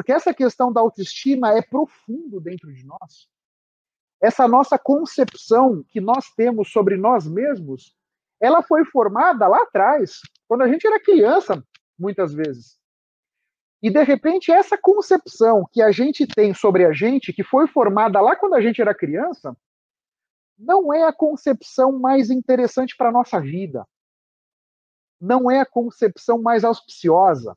Porque essa questão da autoestima é profundo dentro de nós. Essa nossa concepção que nós temos sobre nós mesmos, ela foi formada lá atrás, quando a gente era criança, muitas vezes. E de repente essa concepção que a gente tem sobre a gente, que foi formada lá quando a gente era criança, não é a concepção mais interessante para a nossa vida. Não é a concepção mais auspiciosa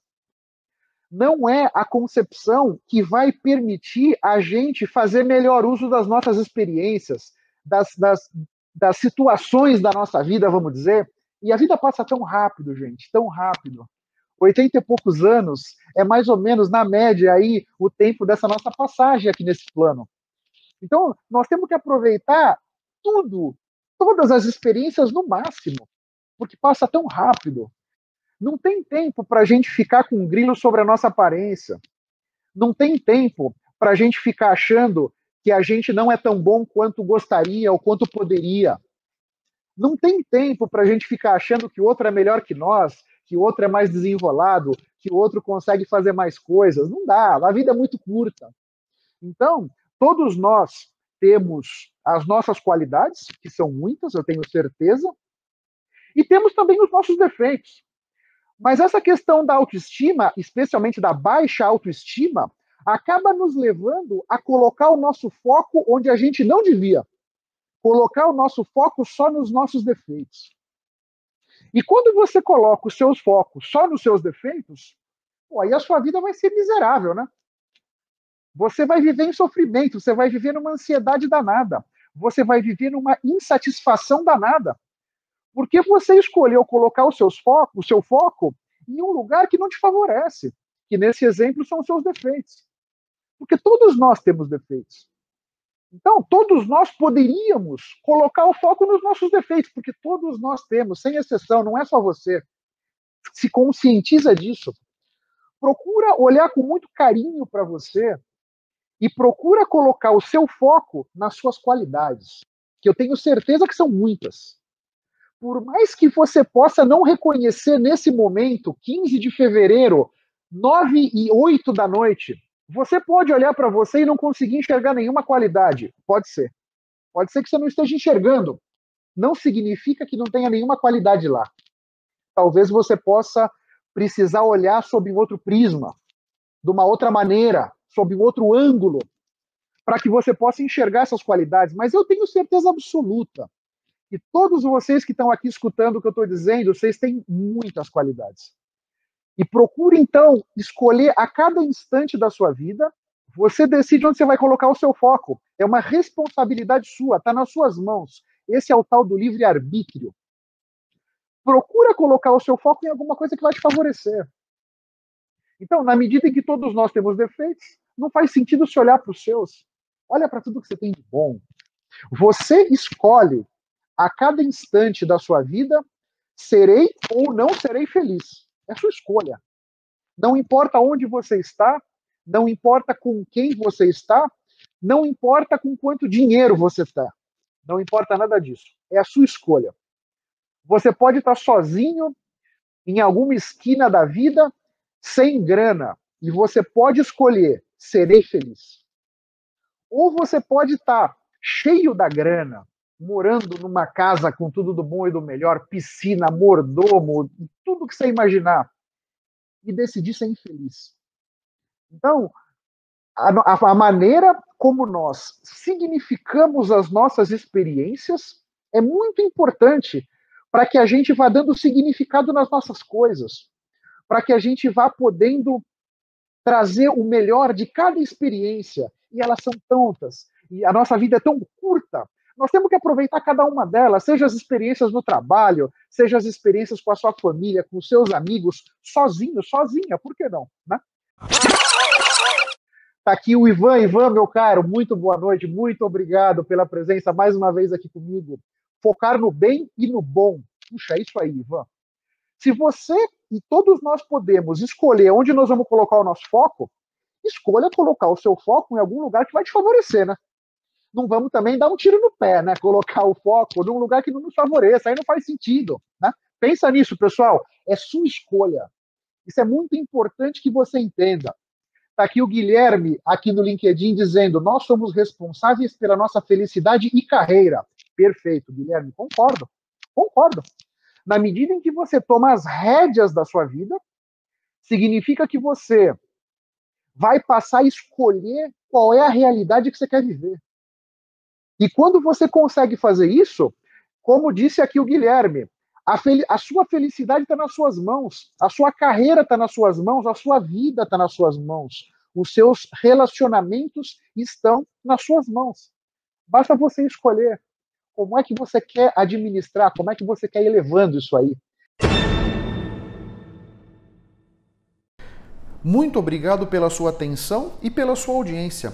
não é a concepção que vai permitir a gente fazer melhor uso das nossas experiências, das, das, das situações da nossa vida, vamos dizer. E a vida passa tão rápido, gente, tão rápido. 80 e poucos anos é mais ou menos, na média, aí o tempo dessa nossa passagem aqui nesse plano. Então, nós temos que aproveitar tudo, todas as experiências no máximo, porque passa tão rápido. Não tem tempo para a gente ficar com um grilo sobre a nossa aparência. Não tem tempo para a gente ficar achando que a gente não é tão bom quanto gostaria ou quanto poderia. Não tem tempo para a gente ficar achando que o outro é melhor que nós, que o outro é mais desenrolado, que o outro consegue fazer mais coisas. Não dá, a vida é muito curta. Então, todos nós temos as nossas qualidades, que são muitas, eu tenho certeza, e temos também os nossos defeitos. Mas essa questão da autoestima, especialmente da baixa autoestima, acaba nos levando a colocar o nosso foco onde a gente não devia. Colocar o nosso foco só nos nossos defeitos. E quando você coloca os seus focos só nos seus defeitos, pô, aí a sua vida vai ser miserável, né? Você vai viver em sofrimento, você vai viver numa ansiedade danada, você vai viver numa insatisfação danada. Porque você escolheu colocar os seus focos, o seu foco em um lugar que não te favorece, que nesse exemplo são os seus defeitos. Porque todos nós temos defeitos. Então, todos nós poderíamos colocar o foco nos nossos defeitos, porque todos nós temos, sem exceção, não é só você. Se conscientiza disso. Procura olhar com muito carinho para você e procura colocar o seu foco nas suas qualidades, que eu tenho certeza que são muitas por mais que você possa não reconhecer nesse momento, 15 de fevereiro, 9 e 8 da noite, você pode olhar para você e não conseguir enxergar nenhuma qualidade. Pode ser. Pode ser que você não esteja enxergando. Não significa que não tenha nenhuma qualidade lá. Talvez você possa precisar olhar sob um outro prisma, de uma outra maneira, sob um outro ângulo, para que você possa enxergar essas qualidades. Mas eu tenho certeza absoluta e todos vocês que estão aqui escutando o que eu estou dizendo, vocês têm muitas qualidades. E procure, então, escolher a cada instante da sua vida, você decide onde você vai colocar o seu foco. É uma responsabilidade sua, está nas suas mãos. Esse é o tal do livre-arbítrio. Procura colocar o seu foco em alguma coisa que vai te favorecer. Então, na medida em que todos nós temos defeitos, não faz sentido se olhar para os seus. Olha para tudo que você tem de bom. Você escolhe a cada instante da sua vida, serei ou não serei feliz. É sua escolha. Não importa onde você está, não importa com quem você está, Não importa com quanto dinheiro você está. Não importa nada disso. É a sua escolha. Você pode estar sozinho em alguma esquina da vida, sem grana, e você pode escolher: serei feliz. Ou você pode estar cheio da grana, morando numa casa com tudo do bom e do melhor, piscina, mordomo, tudo que você imaginar, e decidir ser infeliz. Então, a, a maneira como nós significamos as nossas experiências é muito importante para que a gente vá dando significado nas nossas coisas, para que a gente vá podendo trazer o melhor de cada experiência. E elas são tantas, e a nossa vida é tão curta. Nós temos que aproveitar cada uma delas, seja as experiências no trabalho, seja as experiências com a sua família, com os seus amigos, sozinho, sozinha, por que não? Né? Tá aqui o Ivan. Ivan, meu caro, muito boa noite, muito obrigado pela presença mais uma vez aqui comigo. Focar no bem e no bom. Puxa, é isso aí, Ivan. Se você e todos nós podemos escolher onde nós vamos colocar o nosso foco, escolha colocar o seu foco em algum lugar que vai te favorecer, né? Não vamos também dar um tiro no pé, né? Colocar o foco num lugar que não nos favoreça, aí não faz sentido, né? Pensa nisso, pessoal. É sua escolha. Isso é muito importante que você entenda. Está aqui o Guilherme, aqui no LinkedIn, dizendo: Nós somos responsáveis pela nossa felicidade e carreira. Perfeito, Guilherme, concordo. Concordo. Na medida em que você toma as rédeas da sua vida, significa que você vai passar a escolher qual é a realidade que você quer viver. E quando você consegue fazer isso, como disse aqui o Guilherme, a, a sua felicidade está nas suas mãos, a sua carreira está nas suas mãos, a sua vida está nas suas mãos, os seus relacionamentos estão nas suas mãos. Basta você escolher como é que você quer administrar, como é que você quer ir levando isso aí. Muito obrigado pela sua atenção e pela sua audiência.